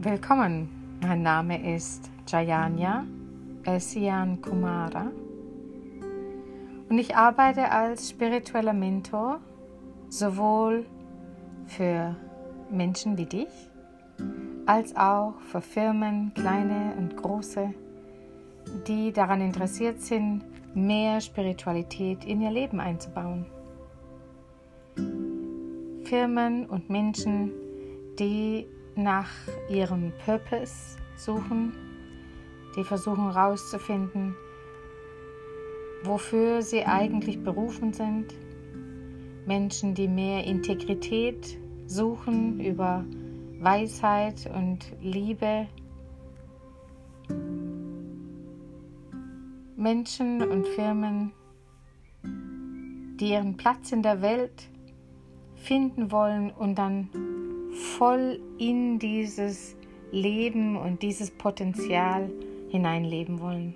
Willkommen, mein Name ist Jayanya Elsian Kumara und ich arbeite als spiritueller Mentor sowohl für Menschen wie dich als auch für Firmen, kleine und große, die daran interessiert sind, mehr Spiritualität in ihr Leben einzubauen. Firmen und Menschen, die nach ihrem Purpose suchen, die versuchen herauszufinden, wofür sie eigentlich berufen sind. Menschen, die mehr Integrität suchen über Weisheit und Liebe. Menschen und Firmen, die ihren Platz in der Welt finden wollen und dann voll in dieses Leben und dieses Potenzial hineinleben wollen.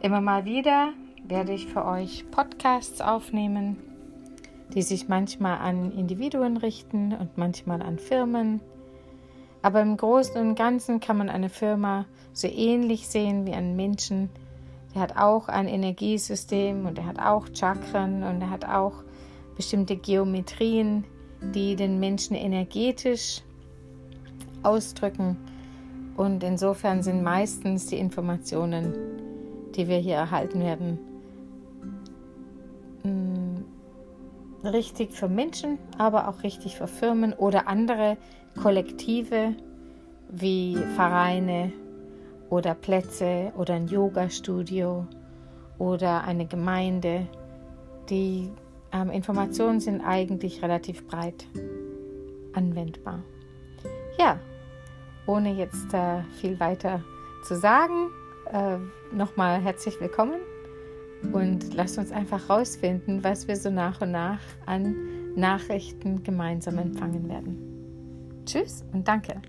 Immer mal wieder werde ich für euch Podcasts aufnehmen, die sich manchmal an Individuen richten und manchmal an Firmen. Aber im Großen und Ganzen kann man eine Firma so ähnlich sehen wie einen Menschen. Der hat auch ein Energiesystem und er hat auch Chakren und er hat auch bestimmte Geometrien, die den Menschen energetisch ausdrücken. Und insofern sind meistens die Informationen, die wir hier erhalten werden, mm, richtig für Menschen, aber auch richtig für Firmen oder andere Kollektive wie Vereine oder Plätze oder ein Yoga-Studio oder eine Gemeinde. Die ähm, Informationen sind eigentlich relativ breit anwendbar. Ja, ohne jetzt äh, viel weiter zu sagen, äh, nochmal herzlich willkommen und lasst uns einfach rausfinden, was wir so nach und nach an Nachrichten gemeinsam empfangen werden. Tschüss und danke.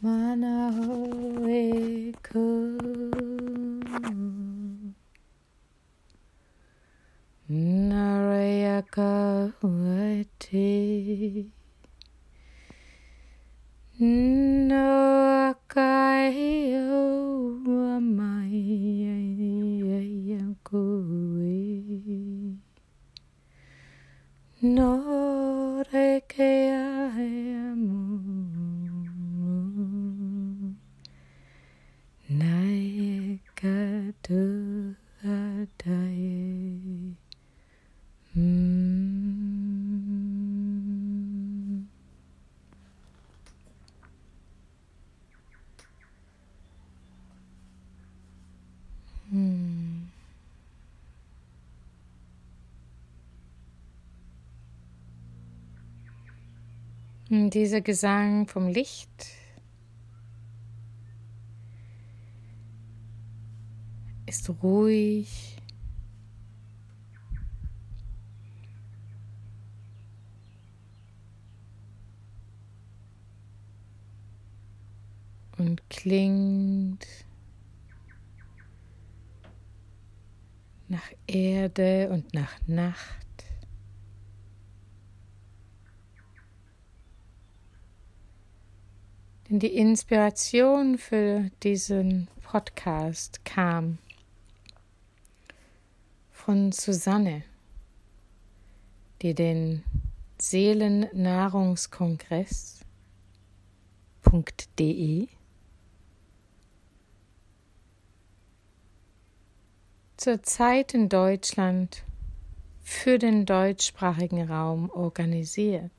manahoe could. Dieser Gesang vom Licht ist ruhig. Und klingt nach Erde und nach Nacht. Denn die Inspiration für diesen Podcast kam von Susanne, die den Seelennahrungskongress.de zurzeit in Deutschland für den deutschsprachigen Raum organisiert.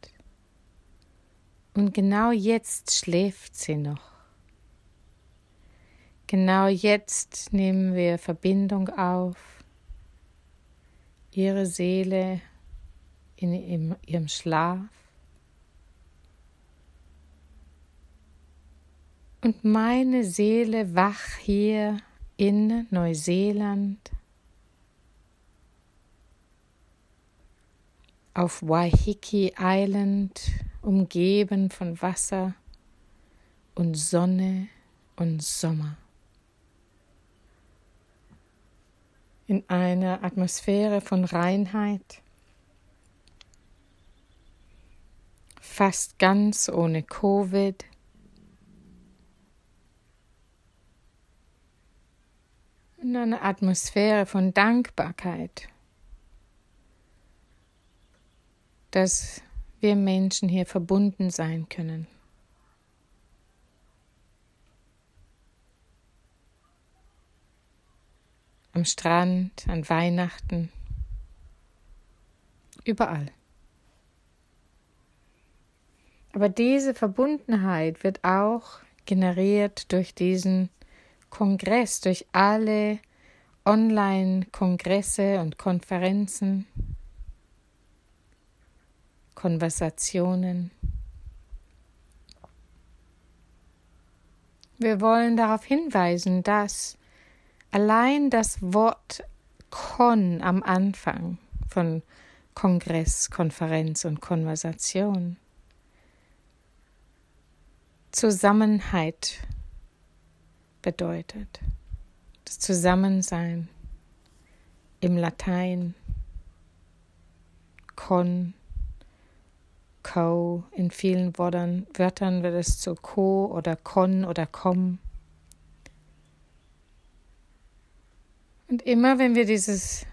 Und genau jetzt schläft sie noch. Genau jetzt nehmen wir Verbindung auf. Ihre Seele in ihrem Schlaf. Und meine Seele wach hier in Neuseeland auf Waiheke Island, umgeben von Wasser und Sonne und Sommer. In einer Atmosphäre von Reinheit, fast ganz ohne Covid. In einer Atmosphäre von Dankbarkeit dass wir Menschen hier verbunden sein können. Am Strand, an Weihnachten, überall. Aber diese Verbundenheit wird auch generiert durch diesen Kongress, durch alle Online-Kongresse und Konferenzen. Konversationen. Wir wollen darauf hinweisen, dass allein das Wort Kon am Anfang von Kongress, Konferenz und Konversation Zusammenheit bedeutet. Das Zusammensein im Latein, Kon Co. In vielen Wörtern, Wörtern wird es zu Co oder Con oder Com. Und immer wenn wir dieses,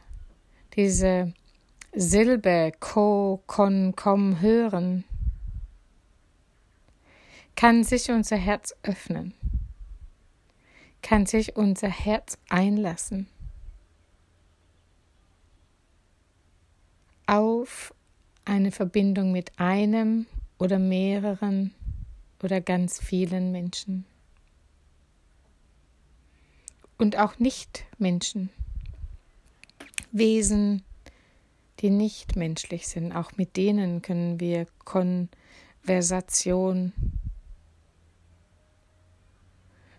diese Silbe Co, Con, Com hören, kann sich unser Herz öffnen, kann sich unser Herz einlassen auf eine Verbindung mit einem oder mehreren oder ganz vielen Menschen. Und auch Nicht-Menschen, Wesen, die nicht menschlich sind. Auch mit denen können wir Konversation,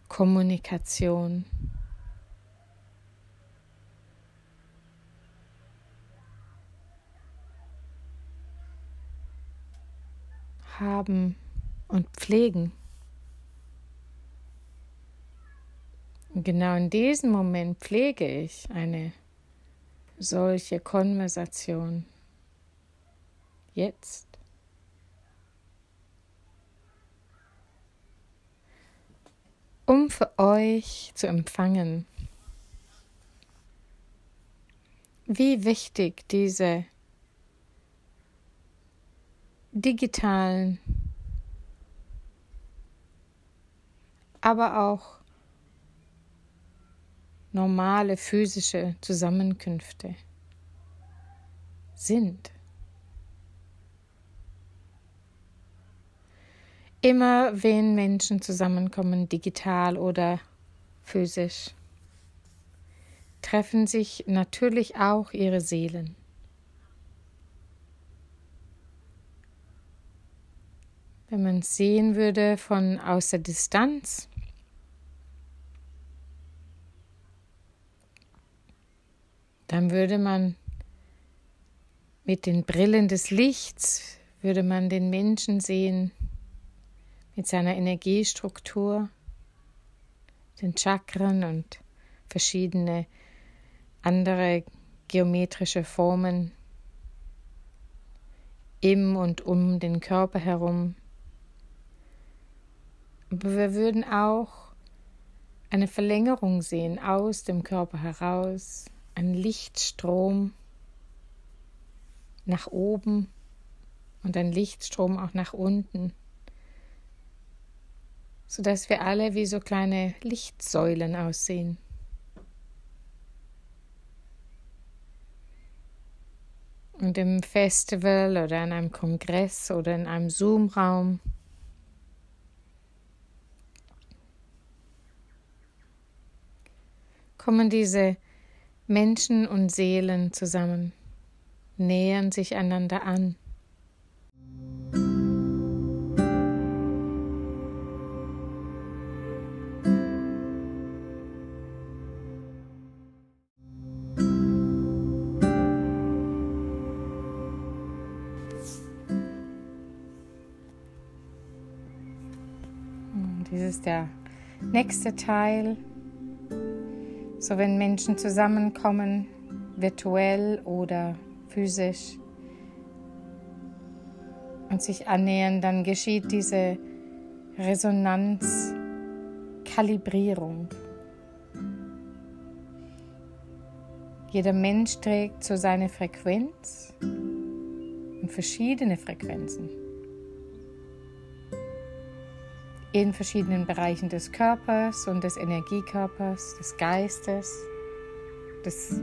Kommunikation haben und pflegen. Und genau in diesem Moment pflege ich eine solche Konversation. Jetzt. Um für euch zu empfangen, wie wichtig diese digitalen, aber auch normale physische Zusammenkünfte sind. Immer wenn Menschen zusammenkommen, digital oder physisch, treffen sich natürlich auch ihre Seelen. Wenn man sehen würde von aus der Distanz, dann würde man mit den Brillen des Lichts, würde man den Menschen sehen mit seiner Energiestruktur, den Chakren und verschiedene andere geometrische Formen im und um den Körper herum. Aber wir würden auch eine Verlängerung sehen aus dem Körper heraus, ein Lichtstrom nach oben und ein Lichtstrom auch nach unten, sodass wir alle wie so kleine Lichtsäulen aussehen. Und im Festival oder in einem Kongress oder in einem Zoom-Raum kommen diese Menschen und Seelen zusammen, nähern sich einander an. Dies ist der nächste Teil. So wenn Menschen zusammenkommen, virtuell oder physisch, und sich annähern, dann geschieht diese Resonanzkalibrierung. Jeder Mensch trägt so seine Frequenz und verschiedene Frequenzen in verschiedenen Bereichen des Körpers und des Energiekörpers, des Geistes, des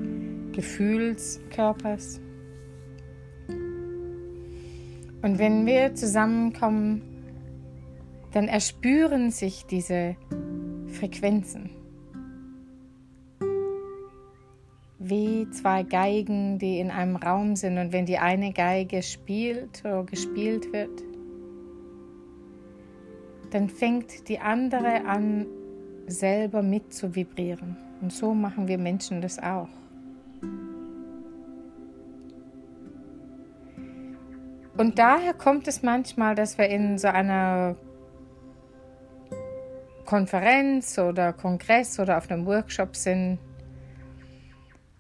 Gefühlskörpers. Und wenn wir zusammenkommen, dann erspüren sich diese Frequenzen. Wie zwei Geigen, die in einem Raum sind und wenn die eine Geige spielt oder gespielt wird, dann fängt die andere an, selber mit zu vibrieren. Und so machen wir Menschen das auch. Und daher kommt es manchmal, dass wir in so einer Konferenz oder Kongress oder auf einem Workshop sind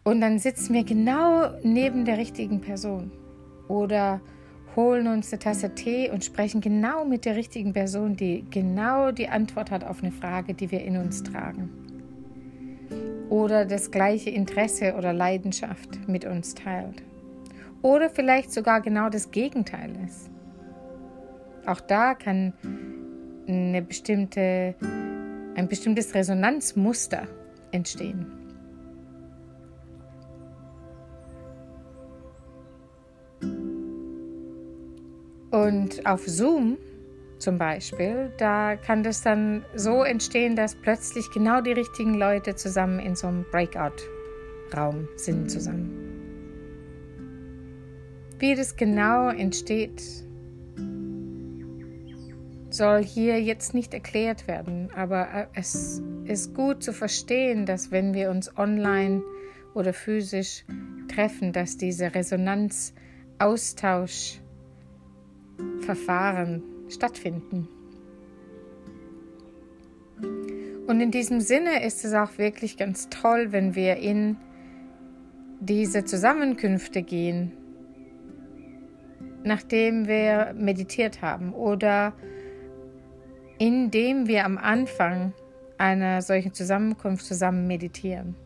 und dann sitzen wir genau neben der richtigen Person oder holen uns eine Tasse Tee und sprechen genau mit der richtigen Person, die genau die Antwort hat auf eine Frage, die wir in uns tragen. Oder das gleiche Interesse oder Leidenschaft mit uns teilt. Oder vielleicht sogar genau das Gegenteil ist. Auch da kann eine bestimmte, ein bestimmtes Resonanzmuster entstehen. Und auf Zoom zum Beispiel, da kann das dann so entstehen, dass plötzlich genau die richtigen Leute zusammen in so einem Breakout-Raum sind zusammen. Wie das genau entsteht, soll hier jetzt nicht erklärt werden, aber äh, es ist gut zu verstehen, dass wenn wir uns online oder physisch treffen, dass diese Resonanz, Austausch, Verfahren stattfinden. Und in diesem Sinne ist es auch wirklich ganz toll, wenn wir in diese Zusammenkünfte gehen, nachdem wir meditiert haben oder indem wir am Anfang einer solchen Zusammenkunft zusammen meditieren,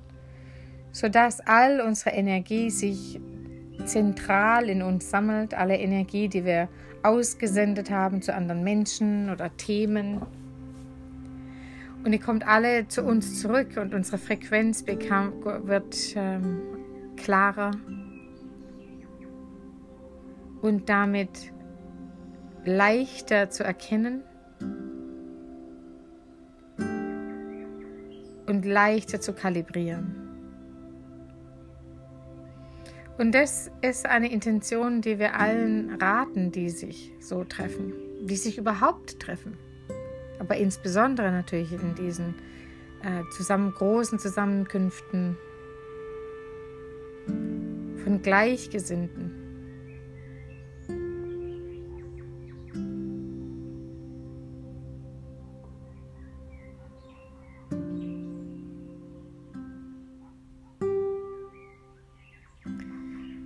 sodass all unsere Energie sich zentral in uns sammelt, alle Energie, die wir ausgesendet haben zu anderen Menschen oder Themen. Und die kommt alle zu uns zurück und unsere Frequenz bekam, wird ähm, klarer und damit leichter zu erkennen und leichter zu kalibrieren. Und das ist eine Intention, die wir allen raten, die sich so treffen, die sich überhaupt treffen. Aber insbesondere natürlich in diesen äh, zusammen großen Zusammenkünften von Gleichgesinnten.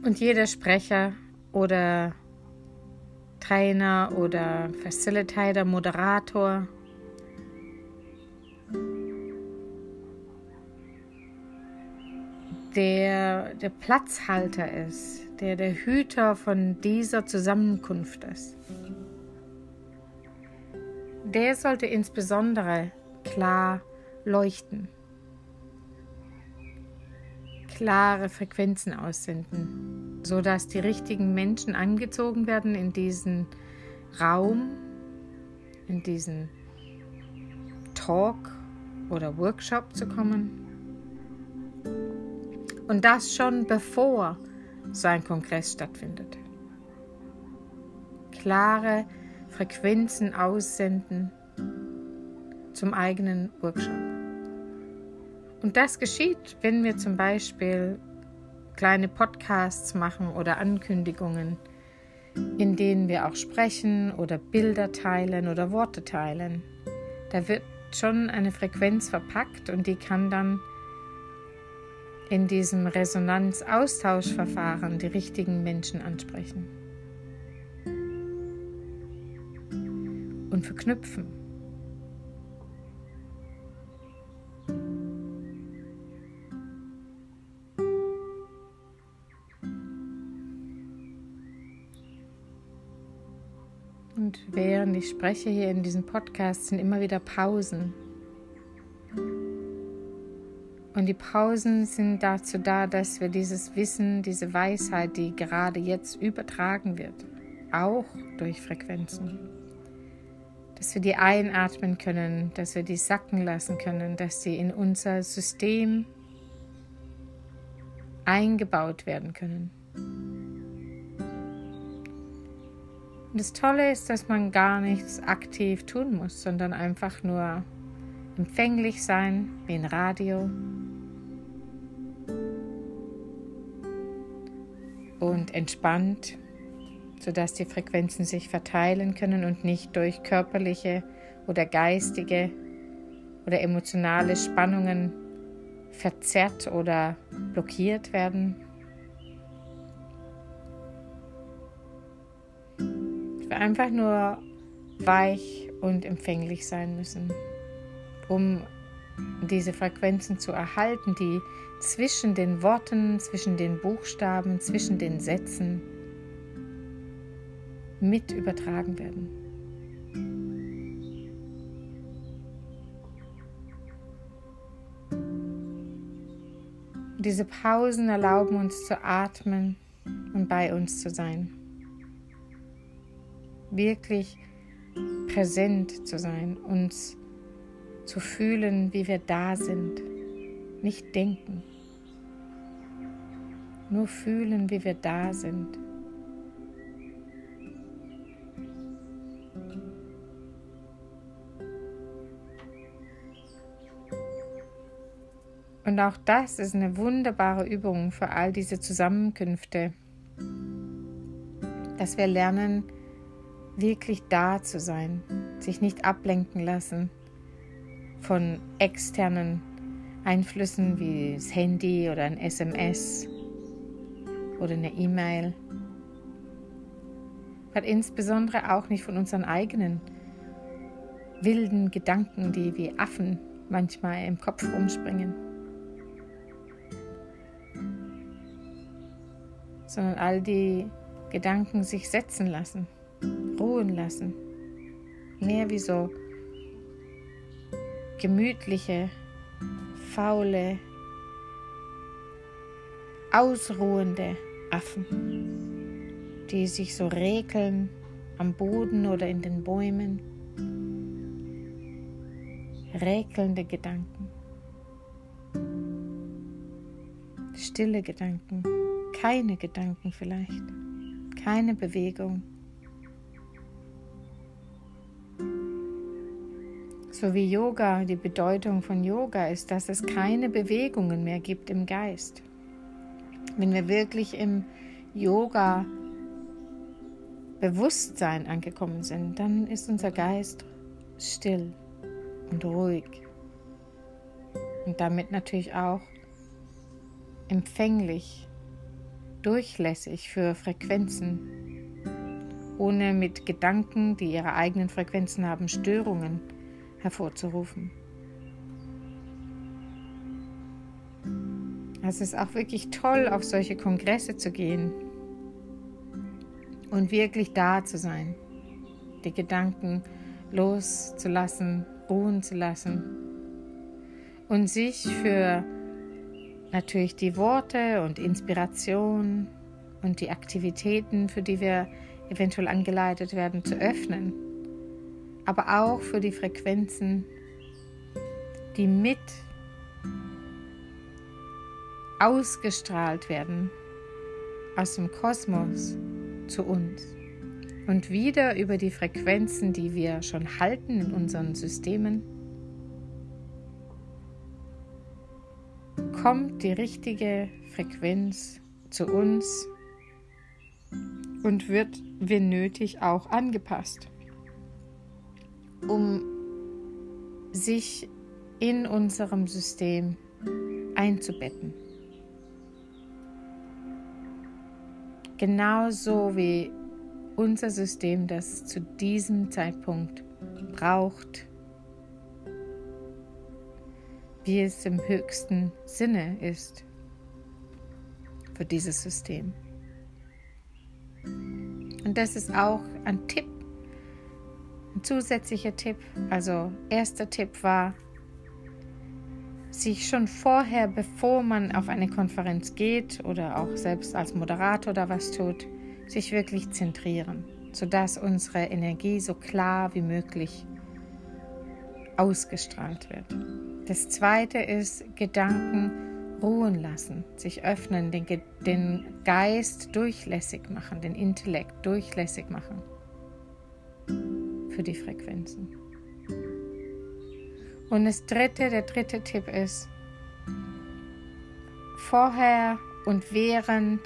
Und jeder Sprecher oder Trainer oder Facilitator, Moderator der der Platzhalter ist, der der Hüter von dieser Zusammenkunft ist. Der sollte insbesondere klar leuchten klare Frequenzen aussenden, sodass die richtigen Menschen angezogen werden in diesen Raum, in diesen Talk oder Workshop zu kommen Und das schon bevor so ein Kongress stattfindet. Klare Frequenzen aussenden zum eigenen Workshop. Und das geschieht, wenn wir zum Beispiel kleine Podcasts machen oder Ankündigungen, in denen wir auch sprechen oder Bilder teilen oder Worte teilen. Da wird schon eine Frequenz verpackt und die kann dann in diesem Resonanz-Austauschverfahren die richtigen Menschen ansprechen und verknüpfen. Ich spreche hier in diesem Podcast, sind immer wieder Pausen. Und die Pausen sind dazu da, dass wir dieses Wissen, diese Weisheit, die gerade jetzt übertragen wird, auch durch Frequenzen, dass wir die einatmen können, dass wir die sacken lassen können, dass sie in unser System eingebaut werden können. Und das Tolle ist, dass man gar nichts aktiv tun muss, sondern einfach nur empfänglich sein, wie ein Radio. Und entspannt, sodass die Frequenzen sich verteilen können und nicht durch körperliche oder geistige oder emotionale Spannungen verzerrt oder blockiert werden. Einfach nur weich und empfänglich sein müssen, um diese Frequenzen zu erhalten, die zwischen den Worten, zwischen den Buchstaben, zwischen den Sätzen mit übertragen werden. Diese Pausen erlauben uns zu atmen und bei uns zu sein wirklich präsent zu sein, uns zu fühlen, wie wir da sind, nicht denken, nur fühlen, wie wir da sind. Und auch das ist eine wunderbare Übung für all diese Zusammenkünfte, dass wir lernen, wirklich da zu sein, sich nicht ablenken lassen von externen Einflüssen wie das Handy oder ein SMS oder eine E-Mail. Aber insbesondere auch nicht von unseren eigenen wilden Gedanken, die wie Affen manchmal im Kopf rumspringen. Sondern all die Gedanken sich setzen lassen ruhen lassen. Mehr wie so gemütliche, faule, ausruhende Affen, die sich so regeln am Boden oder in den Bäumen. Räkelnde Gedanken. Stille Gedanken. Keine Gedanken vielleicht. Keine Bewegung. So wie Yoga, die Bedeutung von Yoga ist, dass es keine Bewegungen mehr gibt im Geist. Wenn wir wirklich im Yoga Bewusstsein angekommen sind, dann ist unser Geist still und ruhig und damit natürlich auch empfänglich, durchlässig für Frequenzen, ohne mit Gedanken, die ihre eigenen Frequenzen haben, Störungen hervorzurufen. Es ist auch wirklich toll, auf solche Kongresse zu gehen und wirklich da zu sein, die Gedanken loszulassen, ruhen zu lassen und sich für natürlich die Worte und Inspiration und die Aktivitäten, für die wir eventuell angeleitet werden, zu öffnen aber auch für die Frequenzen, die mit ausgestrahlt werden aus dem Kosmos zu uns und wieder über die Frequenzen, die wir schon halten in unseren Systemen, kommt die richtige Frequenz zu uns und wird, wenn nötig, auch angepasst, um sich in unserem System einzubetten. Genauso wie unser System das zu diesem Zeitpunkt braucht, wie es im höchsten Sinne ist für dieses System. Und das ist auch ein Tipp, ein zusätzlicher Tipp. Also erster Tipp war, sich schon vorher, bevor man auf eine Konferenz geht oder auch selbst als Moderator oder was tut, sich wirklich zentrieren, sodass unsere Energie so klar wie möglich ausgestrahlt wird. Das zweite ist Gedanken ruhen lassen, sich öffnen, den, den Geist durchlässig machen, den Intellekt durchlässig machen für die Frequenzen. Und das dritte, der dritte Tipp ist, vorher und während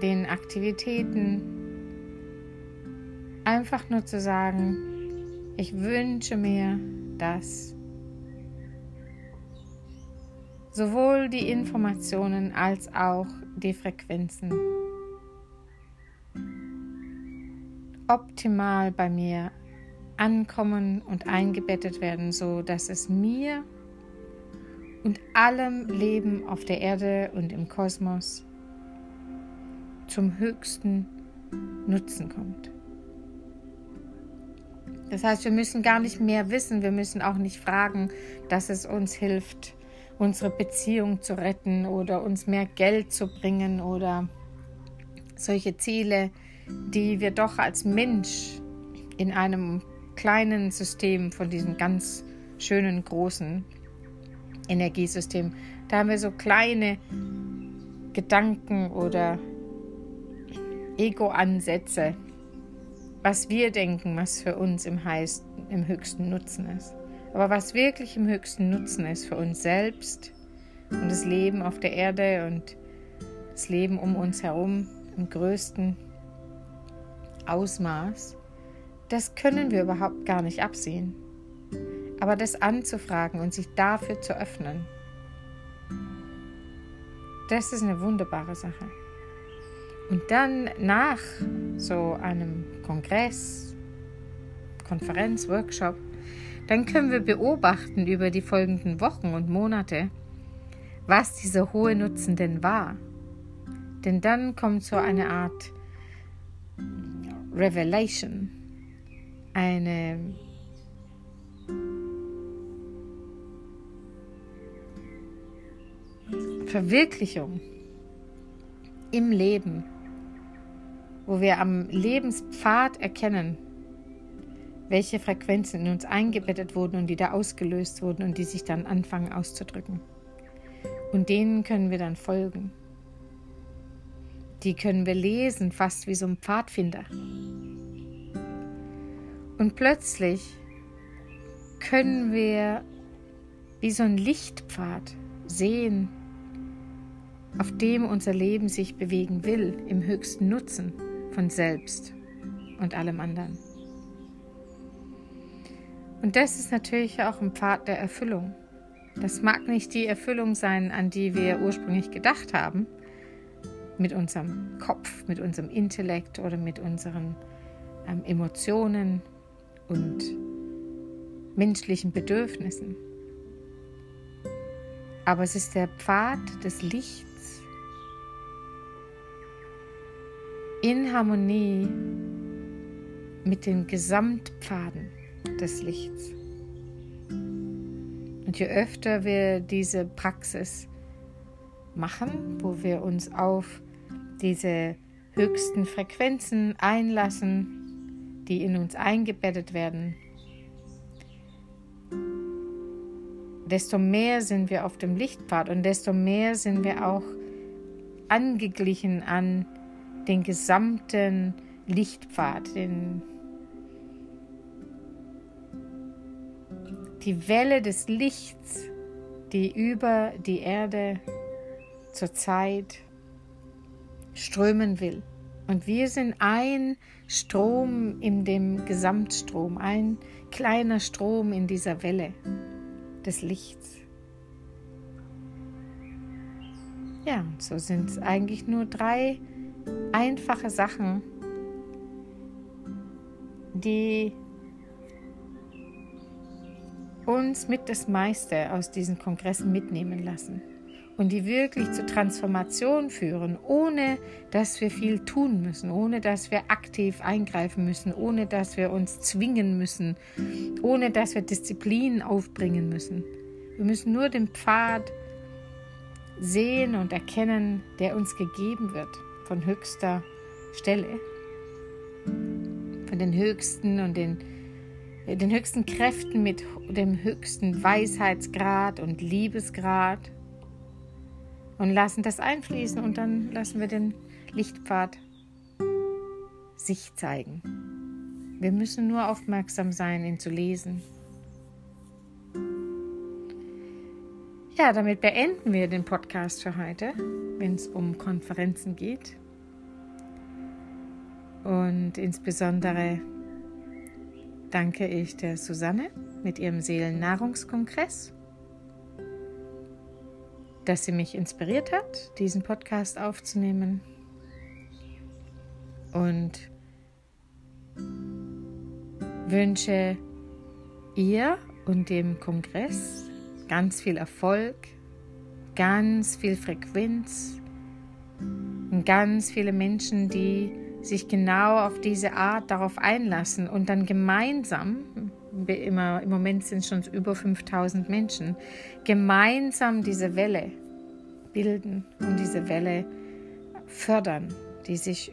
den Aktivitäten einfach nur zu sagen, ich wünsche mir, dass sowohl die Informationen als auch die Frequenzen optimal bei mir ankommen und eingebettet werden, so dass es mir und allem Leben auf der Erde und im Kosmos zum höchsten Nutzen kommt. Das heißt, wir müssen gar nicht mehr wissen, wir müssen auch nicht fragen, dass es uns hilft, unsere Beziehung zu retten oder uns mehr Geld zu bringen oder solche Ziele, die wir doch als Mensch in einem kleinen System von diesem ganz schönen großen Energiesystem, da haben wir so kleine Gedanken oder Ego-Ansätze, was wir denken, was für uns im, heißt, im höchsten Nutzen ist. Aber was wirklich im höchsten Nutzen ist für uns selbst und das Leben auf der Erde und das Leben um uns herum im größten Ausmaß, das können wir überhaupt gar nicht absehen. Aber das anzufragen und sich dafür zu öffnen, das ist eine wunderbare Sache. Und dann nach so einem Kongress, Konferenz, Workshop, dann können wir beobachten über die folgenden Wochen und Monate, was dieser hohe Nutzen denn war. Denn dann kommt so eine Art Revelation, eine Verwirklichung im Leben wo wir am Lebenspfad erkennen, welche Frequenzen in uns eingebettet wurden und die da ausgelöst wurden und die sich dann anfangen auszudrücken. Und denen können wir dann folgen. Die können wir lesen, fast wie so ein Pfadfinder. Und plötzlich können wir wie so ein Lichtpfad sehen, auf dem unser Leben sich bewegen will, im höchsten Nutzen von selbst und allem anderen. Und das ist natürlich auch ein Pfad der Erfüllung. Das mag nicht die Erfüllung sein, an die wir ursprünglich gedacht haben, mit unserem Kopf, mit unserem Intellekt oder mit unseren ähm, Emotionen und menschlichen Bedürfnissen. Aber es ist der Pfad des Lichts in Harmonie mit den Gesamtpfaden des Lichts. Und je öfter wir diese Praxis machen, wo wir uns auf diese höchsten Frequenzen einlassen, die in uns eingebettet werden, desto mehr sind wir auf dem Lichtpfad und desto mehr sind wir auch angeglichen an den gesamten Lichtpfad, den, die Welle des Lichts, die über die Erde zurzeit strömen will. Und wir sind ein Strom in dem Gesamtstrom, ein kleiner Strom in dieser Welle des Lichts. Ja, so sind es eigentlich nur drei einfache Sachen, die uns mit das meiste aus diesen Kongressen mitnehmen lassen und die wirklich zur Transformation führen, ohne dass wir viel tun müssen, ohne dass wir aktiv eingreifen müssen, ohne dass wir uns zwingen müssen, ohne dass wir Disziplin aufbringen müssen. Wir müssen nur den Pfad sehen und erkennen, der uns gegeben wird von höchster Stelle, von den höchsten und den, den höchsten Kräften mit dem höchsten Weisheitsgrad und Liebesgrad und lassen das einfließen und dann lassen wir den Lichtpfad sich zeigen. Wir müssen nur aufmerksam sein, ihn zu lesen. Ja, damit beenden wir den Podcast für heute, wenn es um Konferenzen geht. Und insbesondere danke ich der Susanne mit ihrem Seelennahrungskongress dass sie mich inspiriert hat, diesen Podcast aufzunehmen. Und wünsche ihr und dem Kongress ganz viel Erfolg, ganz viel Frequenz und ganz viele Menschen, die sich genau auf diese Art darauf einlassen und dann gemeinsam immer, im Moment sind es schon über 5000 Menschen, gemeinsam diese Welle bilden und diese Welle fördern, die sich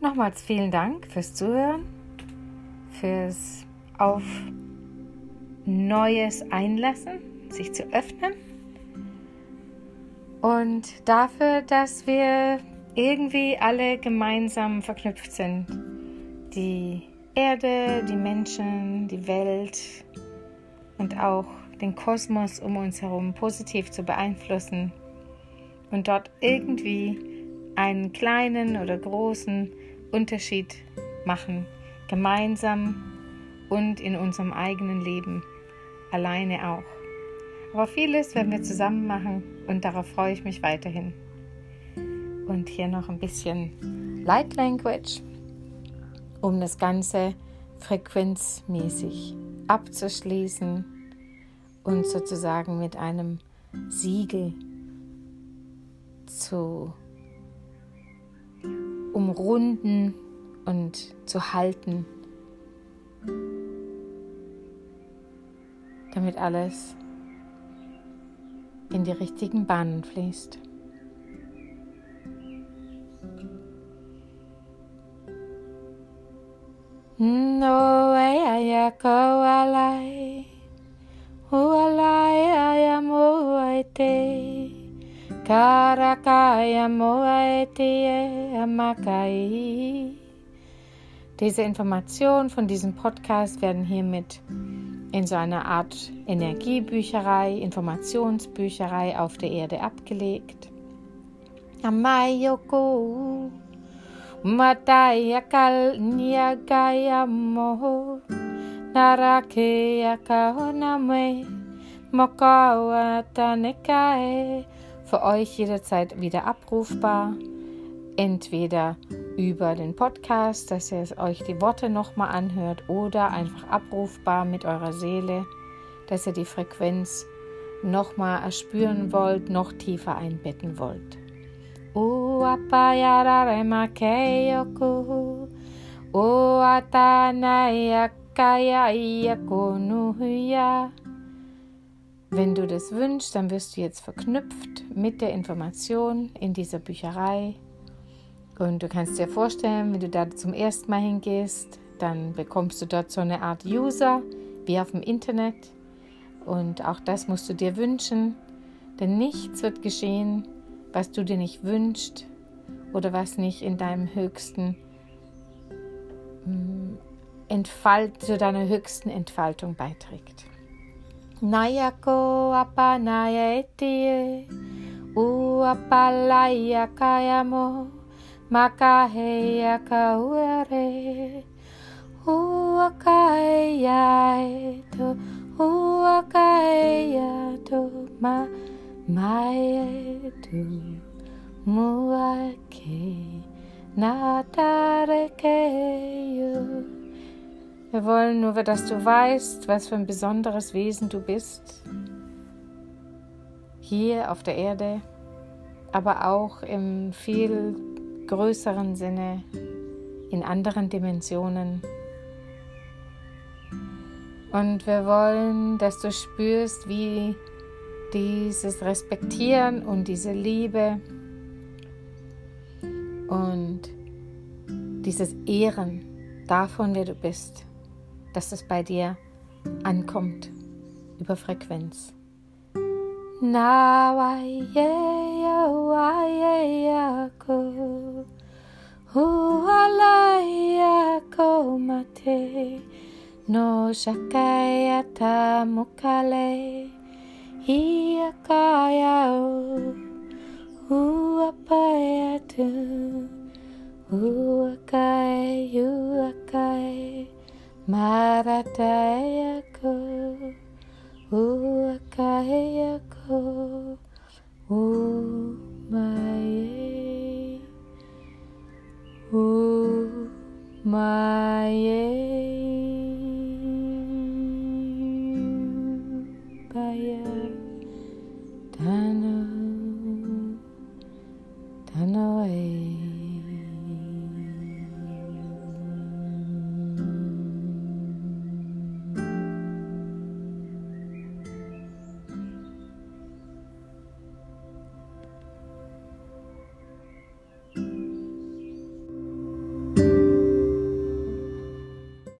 Nochmals vielen Dank fürs Zuhören, fürs auf Neues einlassen, sich zu öffnen und dafür, dass wir irgendwie alle gemeinsam verknüpft sind. Die Erde, die Menschen, die Welt und auch den Kosmos um uns herum positiv zu beeinflussen und dort irgendwie einen kleinen oder großen Unterschied machen, gemeinsam und in unserem eigenen Leben, alleine auch. Aber vieles werden wir zusammen machen und darauf freue ich mich weiterhin. Und hier noch ein bisschen Light Language, um das Ganze frequenzmäßig abzuschließen und sozusagen mit einem Siegel zu umrunden und zu halten, damit alles in die richtigen Bahnen fließt. No ya kawalai Hualai aya moaite Karakaya moaite amakai Diese Informationen von diesem Podcast werden hiermit in so einer Art Energiebücherei, Informationsbücherei auf der Erde abgelegt. Amayoko Matayakal Niagayamo Narake Yakaoname Mokawatanekae für euch jederzeit wieder abrufbar. Entweder über den Podcast, dass ihr euch die Worte nochmal anhört oder einfach abrufbar mit eurer Seele, dass ihr die Frequenz nochmal erspüren wollt, noch tiefer einbetten wollt. Wenn du das wünschst, dann wirst du jetzt verknüpft mit der Information in dieser Bücherei Und du kannst dir vorstellen, wenn du da zum ersten Mal hingehst, dann bekommst du dort so eine Art User wie auf dem Internet. Und auch das musst du dir wünschen, denn nichts wird geschehen, was du dir nicht wünschst oder was nicht in deinem höchsten mm, Entfalt, zu deiner höchsten Entfaltung beiträgt. Nayako apanaya etie, uapalaya kayamo, makaheya kauare, uakaya eto, uakaya to ma, maetu, muake, natarekeyo. Wir wollen nur, dass du weißt, was für ein besonderes Wesen du bist. Hier auf der Erde, aber auch im viel größeren Sinne, in anderen Dimensionen. Und wir wollen, dass du spürst, wie dieses Respektieren und diese Liebe und dieses Ehren davon, wer du bist, dass es bei dir ankommt über Frequenz. na waye ya I ya ko huala ya go mate no shakaya ta mukale. Hiya kaya o. Uapaya tu uakai uakai marataya ko uakae ako o baya tano Tanoe.